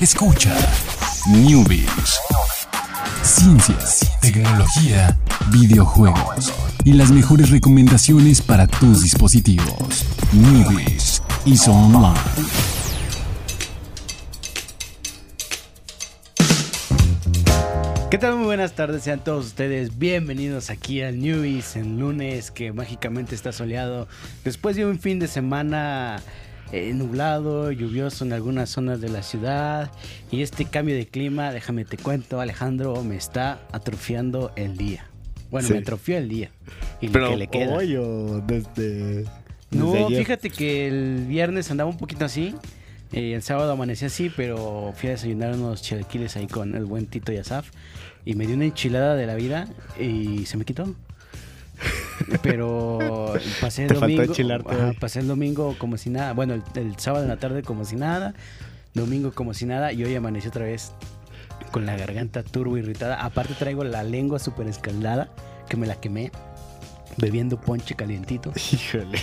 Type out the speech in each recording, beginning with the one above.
Escucha Newbies. Ciencias, tecnología, videojuegos y las mejores recomendaciones para tus dispositivos. Newbies y Online. ¿Qué tal? Muy buenas tardes, sean todos ustedes bienvenidos aquí al Newbies en lunes que mágicamente está soleado después de un fin de semana eh, nublado, lluvioso en algunas zonas de la ciudad y este cambio de clima, déjame te cuento Alejandro, me está atrofiando el día. Bueno, Sí. me atrofió el día y lo Pero que le queda. hoy o desde, No, desde ayer? fíjate que el viernes andaba un poquito así. eh, el sábado amanecí así, pero fui a desayunar unos chilaquiles ahí con el buen Tito y Asaf. Y me dio una enchilada de la vida y se me quitó. Pero pasé el Te domingo. ajá, pasé el domingo como si nada. Bueno, el, el sábado en la tarde como si nada. Domingo como si nada. Y hoy amanecí otra vez con la garganta turbo irritada. Aparte traigo la lengua súper escaldada, que me la quemé. Bebiendo ponche calientito. Híjole.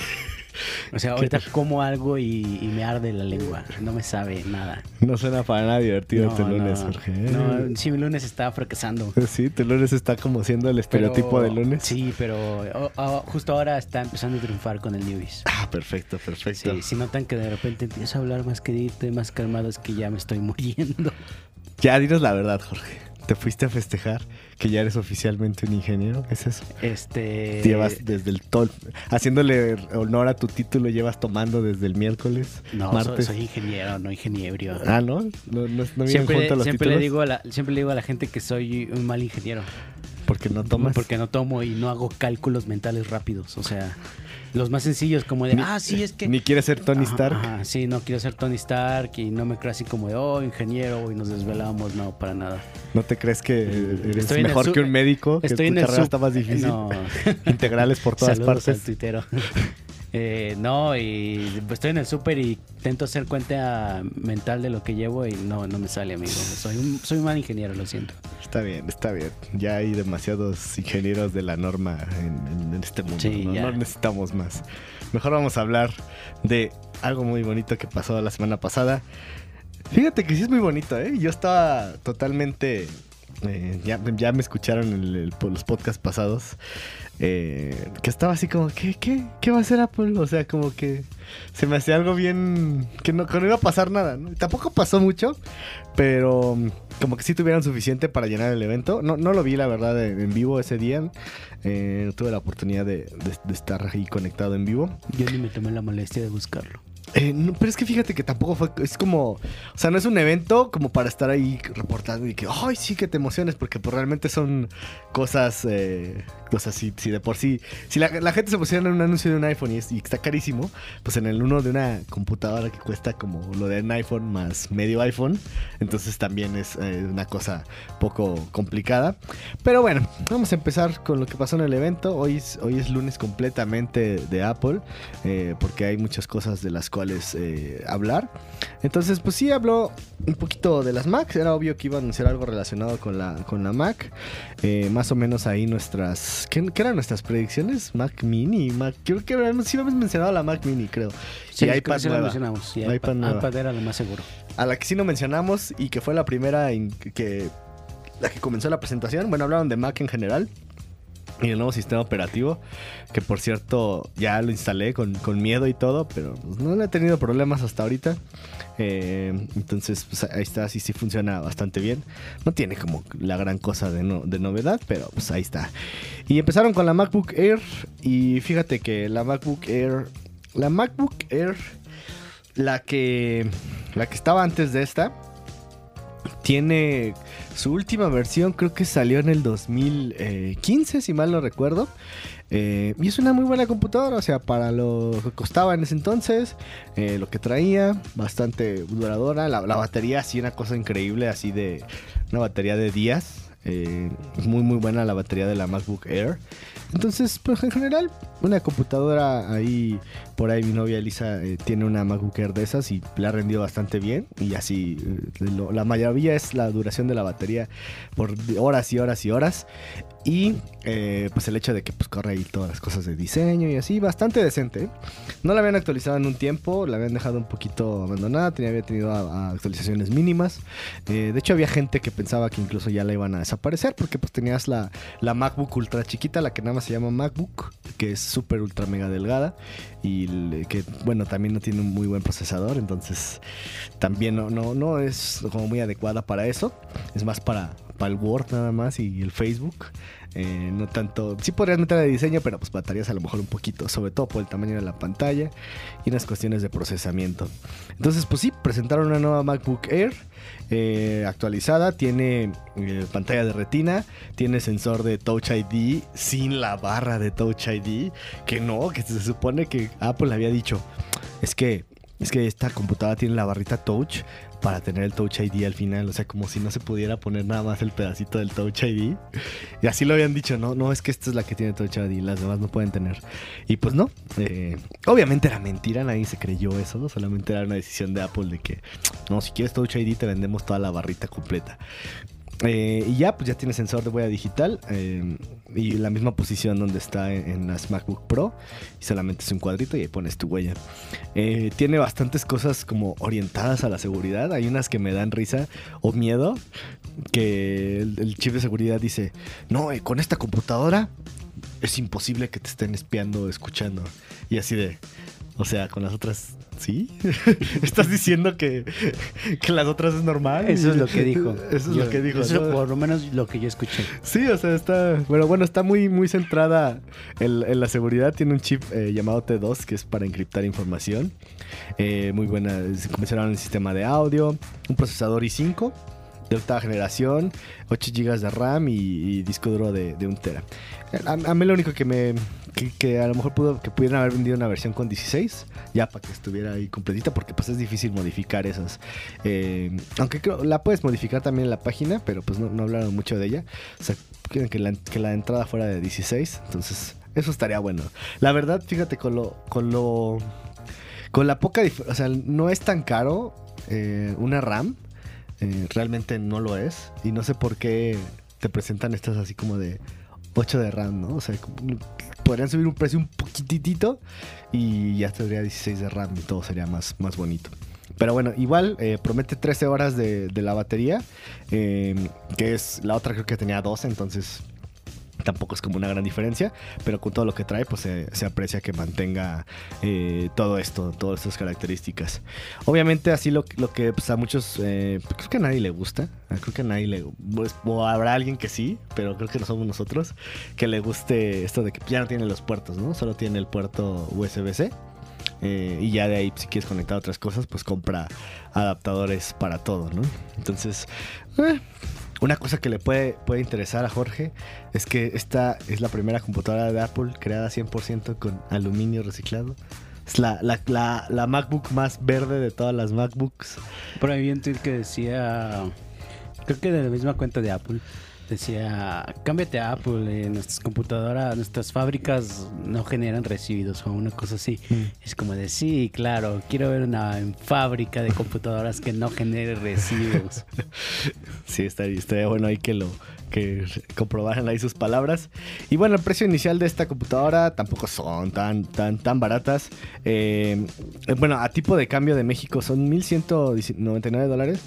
O sea, ahorita como algo y, y me arde la lengua. No me sabe nada. No suena para nada divertido No, este lunes, no, Jorge. No, sí, mi lunes está fracasando. Sí, tu lunes está como siendo el estereotipo Pero- de lunes. Sí, pero oh, oh, justo ahora está empezando a triunfar con el Newbies. Ah, perfecto, perfecto. Sí, si notan que de repente empiezo a hablar más quedito y más calmado, es que ya me estoy muriendo. Ya, dinos la verdad, Jorge. ¿Te fuiste a festejar que ya eres oficialmente un ingeniero? ¿Es eso? Este. Llevas desde el tol... Haciéndole honor a tu título, llevas tomando desde el miércoles, No, martes. soy ingeniero, no ingeniebrio. Ah, ¿no? No, no, no vienen siempre los siempre le, digo a la, siempre le digo a la gente que soy un mal ingeniero. porque no tomas. Porque no tomo y no hago cálculos mentales rápidos. O sea, los más sencillos, como de, Ni- ah, sí, es que. Ni quieres ser Tony Stark. ajá, sí, no quiero ser Tony Stark y no me creo así como de, oh, ingeniero, y nos desvelamos. No, para nada. ¿No te crees que eres Estoy en el mejor que un médico? Que Estoy tu en el carrera sub- está más difícil. No. Integrales por todas Saludos al partes. tuitero. Eh, no, y estoy en el súper y intento hacer cuenta mental de lo que llevo y no, no me sale, amigo. Soy un, soy un mal ingeniero, lo siento. Está bien, está bien. Ya hay demasiados ingenieros de la norma en, en este mundo. Sí, ¿no? No necesitamos más. Mejor vamos a hablar de algo muy bonito que pasó la semana pasada. Fíjate que sí es muy bonito, ¿eh? Yo estaba totalmente... eh, ya, ya me escucharon el- los podcasts pasados. eh, que estaba así como, ¿qué, qué, ¿qué va a hacer Apple? O sea, como que se me hacía algo bien... Que no, no iba a pasar nada. Tampoco pasó mucho, pero mm, como que sí tuvieron suficiente para llenar el evento. No, no lo vi, la verdad, en, vivo ese día. Eh, tuve la oportunidad de estar ahí conectado en vivo. Yo ni me tomé la molestia de buscarlo. Eh, pero es que fíjate que tampoco fue. Es como. O sea, no es un evento como para estar ahí reportando y que. ¡Ay, sí que te emociones! Porque pues, realmente son cosas. Eh, cosas si, de por sí. Si la, gente se emociona en un anuncio de un iPhone y está carísimo, pues en el uno de una computadora que cuesta como lo de un iPhone más medio iPhone. Entonces también es eh, una cosa poco complicada. Pero bueno, vamos a empezar con lo que pasó en el evento. Hoy es, hoy es lunes completamente de Apple, eh, porque hay muchas cosas de las cuales eh, hablar. Entonces, pues sí, habló un poquito de las Macs. Era obvio que iba a anunciar algo relacionado con la, con la Mac. Eh, más o menos ahí nuestras... ¿qué, qué eran nuestras predicciones? Mac Mini, Mac... Creo que sí habíamos mencionado la Mac Mini, creo. Sí, y iPad sí nueva. mencionamos. Y iPad iPad, nueva. iPad era lo más seguro. A la que sí no mencionamos y que fue la primera en que la que comenzó la presentación. Bueno, hablaron de Mac en general y el nuevo sistema operativo, que por cierto ya lo instalé con, con miedo y todo, pero pues, no he tenido problemas hasta ahorita. Eh, entonces, pues, ahí está, sí, sí funciona bastante bien. No tiene como la gran cosa de, de novedad, pero pues ahí está. Y empezaron con la MacBook Air y fíjate que la MacBook Air, la MacBook Air, la que, la que estaba antes de esta, tiene su última versión, creo que salió en el 2015, si mal no recuerdo. Eh, y es una muy buena computadora, o sea, para lo que costaba en ese entonces, eh, lo que traía, bastante duradora. La, la batería, sí, una cosa increíble, así de una batería de días. Eh, muy, muy buena la batería de la MacBook Air. Entonces, pues en general, una computadora ahí, por ahí mi novia Elisa eh, tiene una MacBook Air de esas y le ha rendido bastante bien. Y así, eh, lo- la maravilla es la duración de la batería por horas y horas y horas. Y eh, pues el hecho de que pues corre ahí todas las cosas de diseño y así, bastante decente. No la habían actualizado en un tiempo, la habían dejado un poquito abandonada, tenía, había tenido actualizaciones mínimas. De hecho había gente que pensaba que incluso ya la iban a desaparecer porque pues tenías la, la MacBook ultra chiquita, la que nada más se llama MacBook, que es súper ultra mega delgada y que bueno también no tiene un muy buen procesador, entonces también no, no, no es como muy adecuada para eso, es más para, para el Word nada más y el Facebook. Eh, no tanto, sí podrías meter de diseño, pero pues baterías a lo mejor un poquito, sobre todo por el tamaño de la pantalla y unas cuestiones de procesamiento. Entonces, pues sí, presentaron una nueva MacBook Air eh, actualizada, tiene eh, pantalla de retina, tiene sensor de Touch ID sin la barra de Touch ID, que no, que se supone que Apple había dicho, es que es que esta computadora tiene la barrita Touch para tener el Touch ID al final, o sea, como si no se pudiera poner nada más el pedacito del Touch ID. Y así lo habían dicho, no, no, es que esta es la que tiene Touch ID, las demás no pueden tener. Y pues no, eh, obviamente era mentira, nadie se creyó eso, ¿no? solamente era una decisión de Apple de que, no, si quieres Touch ID te vendemos toda la barrita completa. Eh, y ya, pues ya tiene sensor de huella digital eh, y la misma posición donde está en, en las MacBook Pro. Y solamente es un cuadrito y ahí pones tu huella. Eh, tiene bastantes cosas como orientadas a la seguridad. Hay unas que me dan risa o miedo. Que el, el chip de seguridad dice: No, con esta computadora es imposible que te estén espiando o escuchando. Y así de. O sea, con las otras. ¿Sí? ¿Estás diciendo que, que las otras es normal? Eso es lo que dijo. Eso es Yo- lo que dijo. Eso ¿no? por lo menos lo que yo escuché. Sí, o sea, está. Bueno, bueno, está muy, muy centrada en, en la seguridad. Tiene un chip eh, llamado T2 que es para encriptar información. Eh, muy buena. Comenzaron el sistema de audio. Un procesador i5 de octava generación. 8 GB de RAM y, disco duro de, de 1 tera. A, mí lo único que me. Que, a lo mejor pudo, que pudieran haber vendido una versión con 16, ya para que estuviera ahí completita, porque pues es difícil modificar esas. Eh, aunque creo, la puedes modificar también en la página, pero pues no, no hablaron mucho de ella. O sea, quieren que la, que la entrada fuera de 16. Entonces, eso estaría bueno. La verdad, fíjate, con lo. Con lo. Con la poca dif- O sea, no es tan caro eh, una RAM. Eh, realmente no lo es. Y no sé por qué te presentan estas así como de 8 de RAM, ¿no? O sea, podrían subir un precio un poquitito y ya tendría 16 de RAM y todo sería más, más bonito. Pero bueno, igual eh, promete 13 horas de, de la batería, eh, que es la otra creo que tenía 12, entonces tampoco es como una gran diferencia, pero con todo lo que trae, pues se, se aprecia que mantenga eh, todo esto, todas estas características. Obviamente así lo, lo que pues, a muchos, eh, creo que a nadie le gusta, creo que a nadie le, pues, o habrá alguien que sí, pero creo que no somos nosotros, que le guste esto de que ya no tiene los puertos, ¿no? Solo tiene el puerto USB-C. eh, y ya de ahí, si quieres conectar otras cosas, pues compra adaptadores para todo, ¿no? Entonces, eh, una cosa que le puede, puede interesar a Jorge es que esta es la primera computadora de Apple creada 100% con aluminio reciclado. Es la, la, la, la MacBook más verde de todas las MacBooks. Por ahí vi un tweet que decía, creo que de la misma cuenta de Apple, decía, cámbiate a Apple, eh, nuestras computadoras, nuestras fábricas no generan residuos o una cosa así. Es como de, sí, claro, quiero ver una fábrica de computadoras que no genere residuos. Sí, estaría, estaría bueno ahí que lo que comprobaran ahí sus palabras. Y bueno, el precio inicial de esta computadora tampoco son tan, tan, tan baratas. Eh, eh, bueno, a tipo de cambio de México son 1.199 dólares,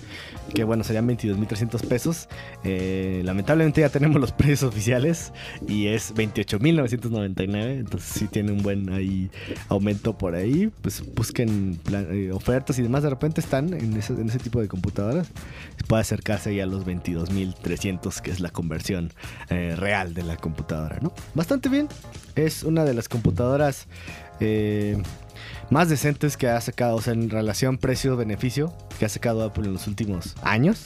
que bueno, serían 22.300 pesos. Eh, lamentablemente ya tenemos los precios oficiales y es 28.999, entonces sí tiene un buen ahí aumento por ahí. Pues busquen eh, ofertas y demás, de repente están en ese, en ese tipo de computadoras. Puede acercarse ya a los 22.300, que es la conversión eh, real de la computadora, ¿no? Bastante bien. Es una de las computadoras eh, más decentes que ha sacado, o sea, en relación precio-beneficio que ha sacado Apple en los últimos años.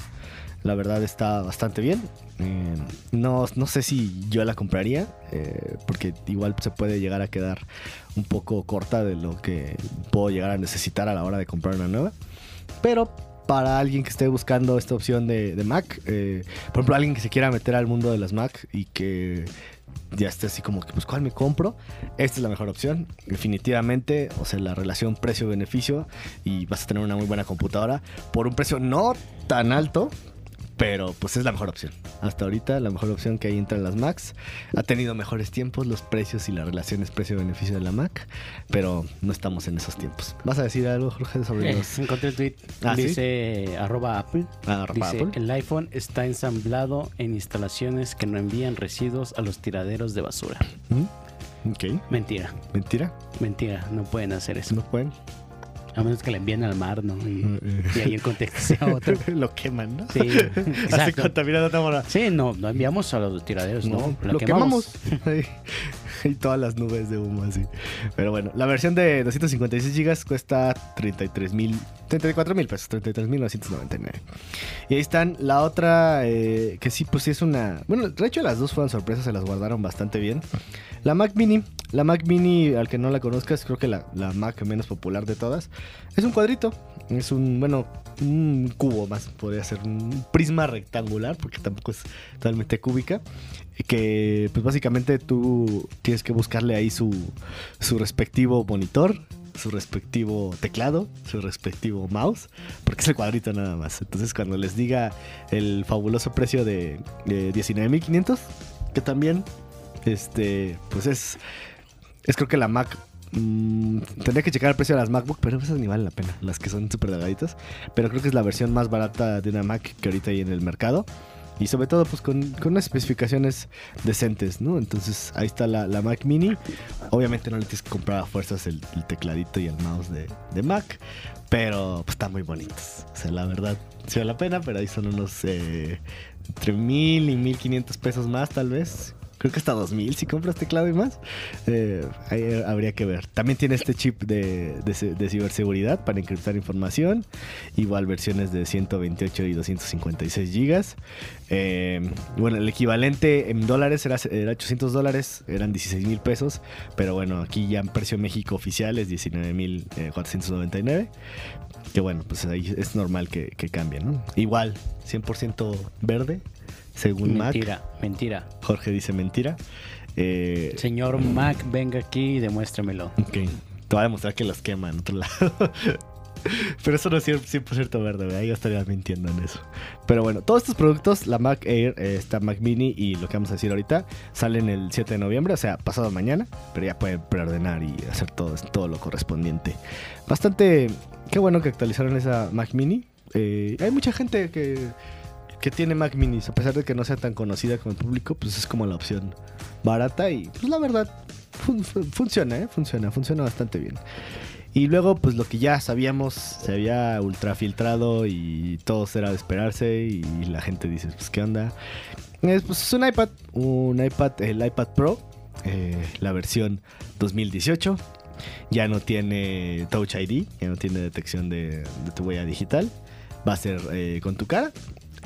La verdad está bastante bien. Eh, no, no sé si yo la compraría, eh, porque igual se puede llegar a quedar un poco corta de lo que puedo llegar a necesitar a la hora de comprar una nueva. Pero para alguien que esté buscando esta opción de, Mac, eh, por ejemplo, alguien que se quiera meter al mundo de las Mac y que ya esté así como que, pues, ¿cuál me compro? Esta es la mejor opción, definitivamente. O sea, la relación precio-beneficio y vas a tener una muy buena computadora por un precio no tan alto, pero pues es la mejor opción. Hasta ahorita la mejor opción que hay entre las Macs. Ha tenido mejores tiempos los precios y las relaciones precio-beneficio de la Mac, pero no estamos en esos tiempos. ¿Vas a decir algo, Jorge, sobre Eh, los... encontré el tweet. ¿Ah, sí? dice arroba Apple. Ah, arroba dice, Apple. el iPhone está ensamblado en instalaciones que no envían residuos a los tiraderos de basura. ¿Mm? Ok, Mentira, mentira, mentira, no pueden hacer eso. no pueden. A menos que la envíen al mar, ¿no? Y, Mm, y ahí el contexto sea otro. lo queman, ¿no? Sí, Así exacto. contaminando Tamara. Sí, no, no enviamos a los tiraderos, no. No, la lo quemamos. y todas las nubes de humo así. Pero bueno, la versión de 256 GB cuesta 33 mil, 34 mil pesos, 33 mil 999. Y ahí están la otra, eh, que sí, pues sí es una... Bueno, de hecho las dos fueron sorpresas, se las guardaron bastante bien. La Mac Mini, la Mac Mini, al que no la conozcas, creo que la, la Mac menos popular de todas, es un cuadrito. Es un, bueno, un cubo más, podría ser un prisma rectangular, porque tampoco es totalmente cúbica. Que pues básicamente tú tienes que buscarle ahí su, su respectivo monitor, su respectivo teclado, su respectivo mouse, porque es el cuadrito nada más. Entonces cuando les diga el fabuloso precio de, de 19.500, que también, este, pues es, es creo que la Mac Mm, tendría que checar el precio de las MacBook, pero esas ni valen la pena, las que son súper delgaditas. Pero creo que es la versión más barata de una Mac que ahorita hay en el mercado. Y sobre todo, pues con, unas especificaciones decentes, ¿no? Entonces ahí está la, Mac Mini. Obviamente no le tienes que comprar a fuerzas el, tecladito y el mouse de, de Mac. Pero pues están muy bonitos. O sea, la verdad, sí vale la pena, pero ahí son unos eh, entre mil y mil quinientos pesos más, tal vez. Creo que hasta 2000 si compras teclado y más. Eh, habría que ver. También tiene este chip de, ciberseguridad para encriptar información. Igual versiones de 128 y 256 gigas. Eh, bueno, el equivalente en dólares era, era 800 dólares, eran 16 mil pesos. Pero bueno, aquí ya en precio México oficial es 19 mil 499. Que bueno, pues ahí es normal que, que cambie, ¿no? Igual, 100% verde según mentira, Mac. Mentira, Jorge dice mentira. Eh, Señor Mac, venga aquí y demuéstramelo. Ok. Te voy a demostrar que los quema en otro lado. Pero eso no es 100% verde, ¿verdad? Yo estaría mintiendo en eso. Pero bueno, todos estos productos, la Mac Air, eh, esta Mac Mini y lo que vamos a decir ahorita, salen el 7 de noviembre, o sea, pasado mañana. Pero ya pueden preordenar y hacer todo, todo lo correspondiente. Bastante. Qué bueno que actualizaron esa Mac Mini. Eh, hay mucha gente que que tiene Mac Minis, a pesar de que no sea tan conocida como el público, pues es como la opción barata y pues la verdad fun funciona, ¿eh? funciona, funciona bastante bien. Y luego pues lo que ya sabíamos se había ultra filtrado y todo era de esperarse y la gente dice pues qué onda. Es, pues, es un iPad, un iPad, el iPad Pro, eh, la versión 2018. Ya no tiene Touch ID, ya no tiene detección de, de tu huella digital. Va a ser eh, con tu cara,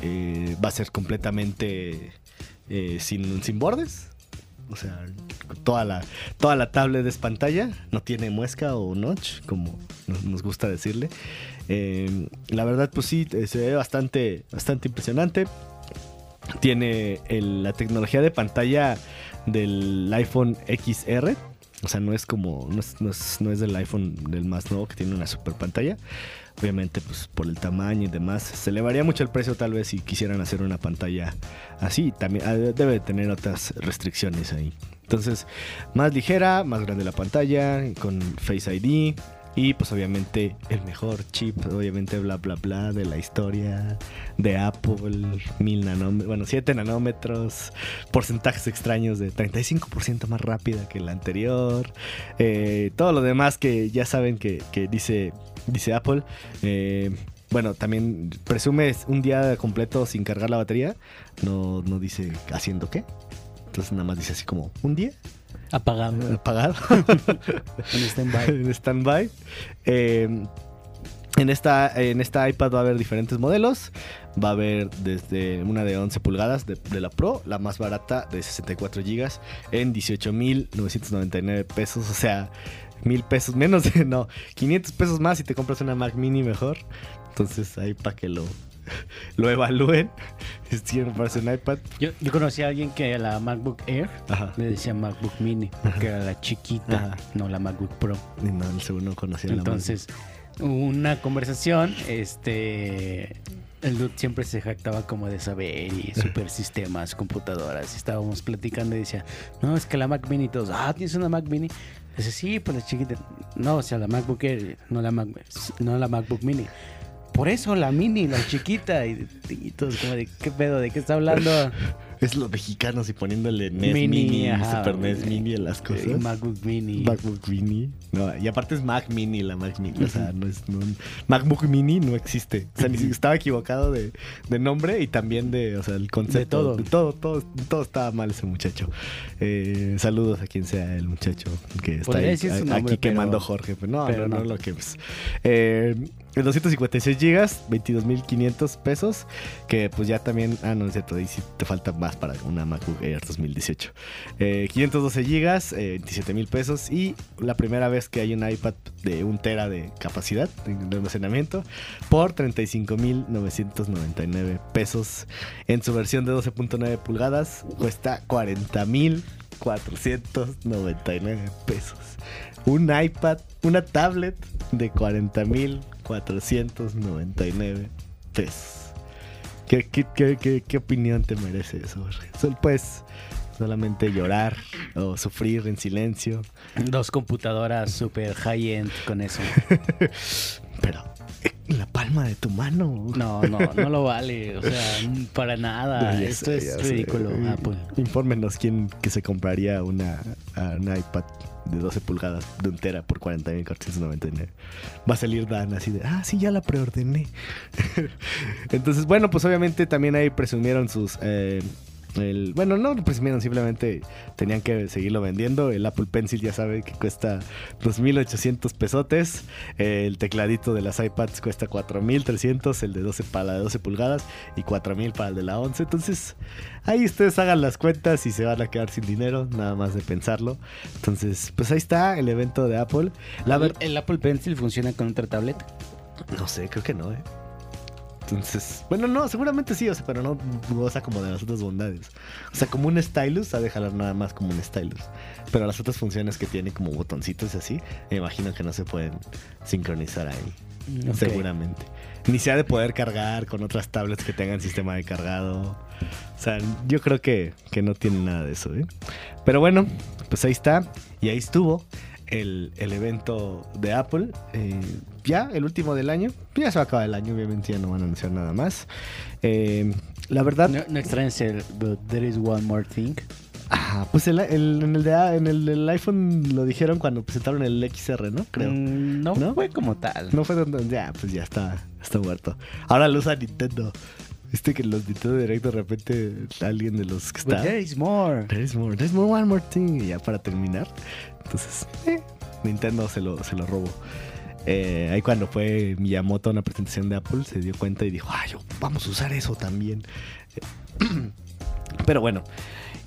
eh, va a ser completamente eh, sin, sin bordes. O sea, toda la, toda la tablet es pantalla. No tiene muesca o notch, como nos, gusta decirle. Eh, la verdad, pues sí, se ve bastante, bastante impresionante. Tiene la tecnología de pantalla del iPhone XR. O sea, no es como. No es, no es, del iPhone del más nuevo que tiene una super pantalla. Obviamente, pues por el tamaño y demás, se elevaría mucho el precio tal vez si quisieran hacer una pantalla así. También ah, debe tener otras restricciones ahí. Entonces, más ligera, más grande la pantalla, con Face ID. Y pues obviamente el mejor chip, obviamente bla bla bla de la historia de Apple, mil nanómetros, bueno, 7 nanómetros, porcentajes extraños de 35% más rápida que la anterior, eh, todo lo demás que ya saben que, que dice, dice Apple. Eh, bueno, también presume un día completo sin cargar la batería, no, no dice haciendo qué, entonces nada más dice así como un día Apagado. apagado. en stand-by. en stand-by. Eh, en, esta, en esta iPad va a haber diferentes modelos. Va a haber desde una de 11 pulgadas de, de la Pro, la más barata de 64 GB en 18.999 pesos. O sea, mil pesos menos, no, 500 pesos más si te compras una Mac Mini mejor. Entonces ahí para que lo lo evalúen. Si comprarse un iPad. Yo, yo conocí a alguien que a la MacBook Air Ajá. le decía MacBook Mini, porque era la chiquita, Ajá. no la MacBook Pro. Y no, el segundo conocía la Entonces, hubo una conversación, este, el dude siempre se jactaba como de saber y super sistemas, computadoras. Estábamos platicando y decía, no, es que la Mac Mini, todos, ah, ¿tienes una Mac Mini? Dice, sí, pues la chiquita. No, o sea, la MacBook Air, no la, Mac, no la MacBook Mini. Por eso la mini, la chiquita. Y, y todos como de, ¿qué pedo? ¿De qué está hablando? Es los mexicanos y poniéndole NES Mini, Mini, ajá, Super NES. Mini a las cosas. Y MacBook Mini. MacBook Mini. No, y aparte es Mac Mini la Mac Mini. O sea, no es. no- MacBook Mini no existe. O sea, ni siquiera estaba equivocado de, de nombre y también de. O sea, el concepto. todo. De todo, todo, todo estaba mal ese muchacho. Eh, saludos a quien sea el muchacho que está Podría ahí, decir su nombre, aquí quemando pero- Jorge. Pero no, pero no, no, no. lo que. pues, eh, el 256 gigas, 22.500 pesos. Que pues ya también. Ah, no es cierto. Ahí sí te falta más para una MacBook Air 2018. Eh, 512 gigas, eh, 27 mil pesos. Y la primera vez que hay un iPad de un tera de capacidad de, almacenamiento por 35.999 pesos. En su versión de 12.9 pulgadas cuesta 40.499 pesos. Un iPad, una tablet de 40.499 pesos. ¿Qué, qué, qué, qué, opinión te merece eso, pues, solamente llorar o sufrir en silencio. Dos computadoras super high-end con eso. Pero en la palma de tu mano. No, no, no lo vale. O sea, para nada. Esto sé, es ridículo, Apple. Infórmenos quién que se compraría una, a un iPad de 12 pulgadas de un tera por 40.499. Va a salir Dan así de, ah, sí, ya la preordené. Entonces, bueno, pues obviamente también ahí presumieron sus... eh, el, bueno, no presumieron, simplemente tenían que seguirlo vendiendo. El Apple Pencil ya sabe que cuesta 2.800 pesotes. El tecladito de las iPads cuesta 4.300. El de 12 para la de 12 pulgadas y 4.000 para el de la 11. Entonces, ahí ustedes hagan las cuentas y se van a quedar sin dinero, nada más de pensarlo. Entonces, pues ahí está el evento de Apple. La ver- ¿El Apple Pencil funciona con otra tablet? no sé, creo que no, ¿eh? Entonces, bueno, no, seguramente sí, o sea, pero no goza como de las otras bondades. O sea, como un stylus, ha de jalar nada más como un stylus. Pero las otras funciones que tiene como botoncitos y así, me imagino que no se pueden sincronizar ahí. Ok. Seguramente. Ni se ha de poder cargar con otras tablets que tengan sistema de cargado. O sea, yo creo que, que no tiene nada de eso, ¿eh? Pero bueno, pues ahí está. Y ahí estuvo el, el evento de Apple. Eh, ya, el último del año. Ya se va a acabar el año, obviamente ya no van a anunciar nada más. Eh, la verdad, No, no extrañas el But There is One More Thing. ah, pues el- el- en, el de, en el del iPhone lo dijeron cuando presentaron el XR, ¿no? Creo. Mm, no, ¿No? fue como tal. No fue donde. Ya, pues ya está, está muerto. Ahora lo usa Nintendo. Viste que los Nintendo Direct de repente alguien de los que But está. there is more. There's more, there's more, one more thing. Y ya para terminar. Entonces, eh, Nintendo se lo, se lo robó. Eh, ahí cuando fue Miyamoto a una presentación de Apple, se dio cuenta y dijo, ay, yo, vamos a usar eso también. Pero bueno,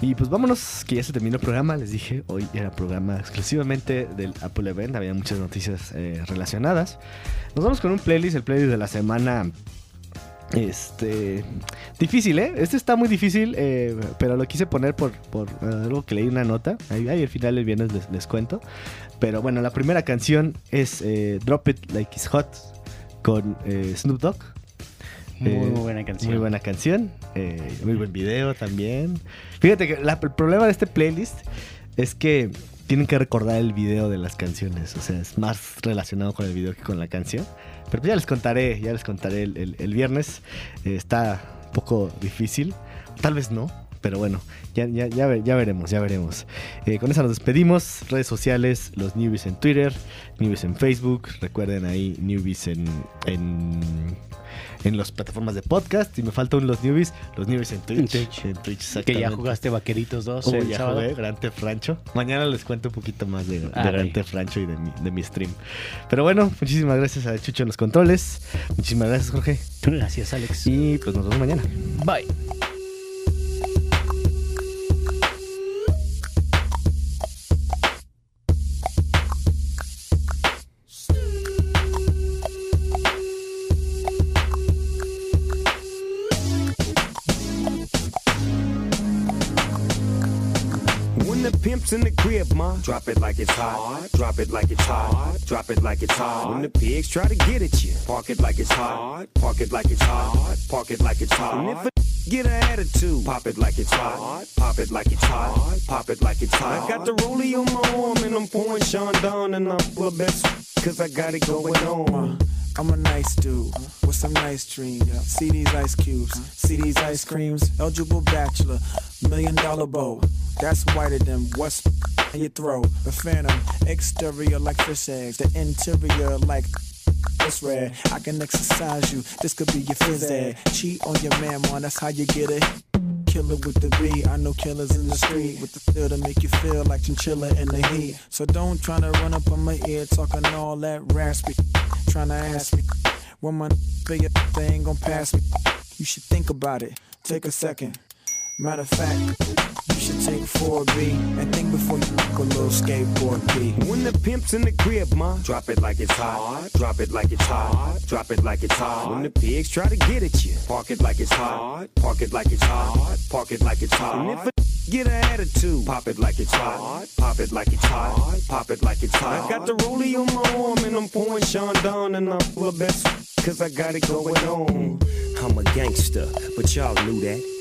y pues vámonos, que ya se terminó el programa. Les dije, hoy era programa exclusivamente del Apple Event. Había muchas noticias eh, relacionadas. Nos vamos con un playlist, el playlist de la semana. Este. Difícil, ¿eh? Este está muy difícil, eh, pero lo quise poner por, por eh, algo que leí una nota. Ahí, ahí al final del viernes les, les cuento. Pero bueno, la primera canción es eh, Drop It Like It's Hot con eh, Snoop Dogg. Muy, muy buena canción. Muy buena canción. muy buen video también. Fíjate que la- el problema de este playlist es que tienen que recordar el video de las canciones. O sea, es más relacionado con el video que con la canción. Pero pues ya les contaré, ya les contaré el, el- viernes. Eh, está un poco difícil. Tal vez no. Pero bueno, ya, ya, ya veremos, ya veremos. Eh, con eso nos despedimos. Redes sociales, los newbies en Twitter, newbies en Facebook. Recuerden ahí, newbies en, en, en las plataformas de podcast. Y me faltan los newbies, los newbies en Twitch. En Twitch. En Twitch, Que ya jugaste Vaqueritos 2 Oh, el ya sábado. jugué Grand Theft Rancho. Mañana les cuento un poquito más de, de Arre. Grand Theft Rancho y de mi, de mi stream. Pero bueno, muchísimas gracias a Chucho en los controles. Muchísimas gracias, Jorge. Gracias, Alex. Y pues nos vemos mañana. Bye. In the crib, ma, drop it like it's hot. Drop it like it's hot. Drop it like it's hot. When the pigs try to get at you, park it like it's hot. Park it like it's hot. Park it like it's hot. And if a get an attitude, pop it like it's hot. Pop it like it's hot. Pop it like it's hot. I got the rollie on my arm and I'm pouring Sean down and I'm full of best cause I got it going on. I'm a nice dude with some nice dreams. See these ice cubes, see these ice creams. Eligible bachelor, million dollar bow. That's whiter than what's in your throat. The phantom, exterior like fish eggs, the interior like it's red. I can exercise you. This could be your phys ed. Cheat on your man, man. That's how you get it. Killer with the B. I know killers in the street with the feel to make you feel like chinchilla in the heat. So don't try to run up on my ear talking all that raspy. Trying to ask me when my figure they ain't gonna pass me. You should think about it. Take a second. Matter of fact, should take 4B and think before you make a little skateboard P. When the pimp's in the crib, ma, drop it like it's hot. Drop it like it's hot. Drop it like it's hot. When the pigs try to get at you, park it like it's hot. Park it like it's hot. Park it like it's hot. And if a get an attitude, pop it like it's hot. Pop it like it's hot. Pop it like it's hot. I got the rollie on my arm and I'm pouring Sean down and I'm full of best cause I got it going on. I'm a gangster, but y'all knew that.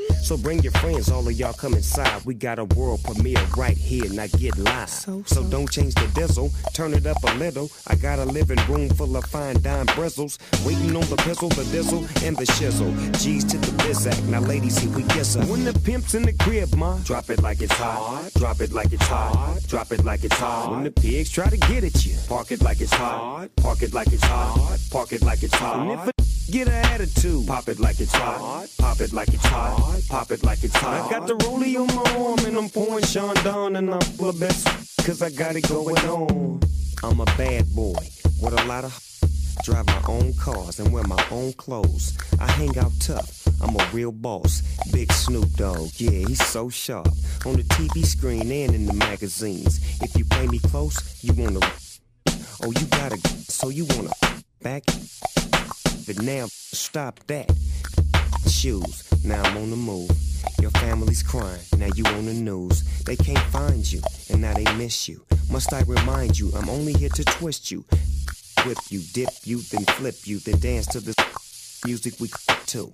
So bring your friends, all of y'all come inside. We got a world premiere right here, now get live. So, so. don't change the diesel, turn it up a little. I got a living room full of fine dime bristles. Waiting on the pistol, the diesel, and the shizzle. G's to the bizac, now ladies, here we kiss her. When the pimp's in the crib, ma, drop it like it's hot. Drop it like it's hot. Drop it like it's hot. When the pigs try to get at you, park it like it's hot. Park it like it's hot. Park it like it's hot. And if a get an attitude, pop it like it's hot. Pop it like it's hot. Pop it like it's hot. I got the rollie on my arm and I'm pouring Sean down and I'm of best cause I got it going on. I'm a bad boy with a lot of drive my own cars and wear my own clothes. I hang out tough. I'm a real boss. Big Snoop Dogg, yeah, he's so sharp. On the TV screen and in the magazines. If you play me close, you wanna. Oh, you gotta. So you wanna back. But now, stop that. Shoes, now I'm on the move. Your family's crying, now you on the news. They can't find you, and now they miss you. Must I remind you, I'm only here to twist you. Whip you, dip you, then flip you, then dance to the music we to.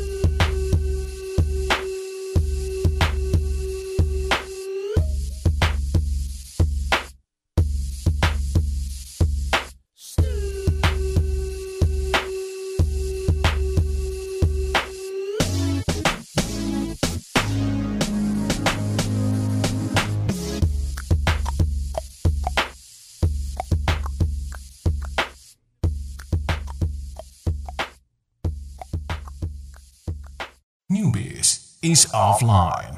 Newbies is offline.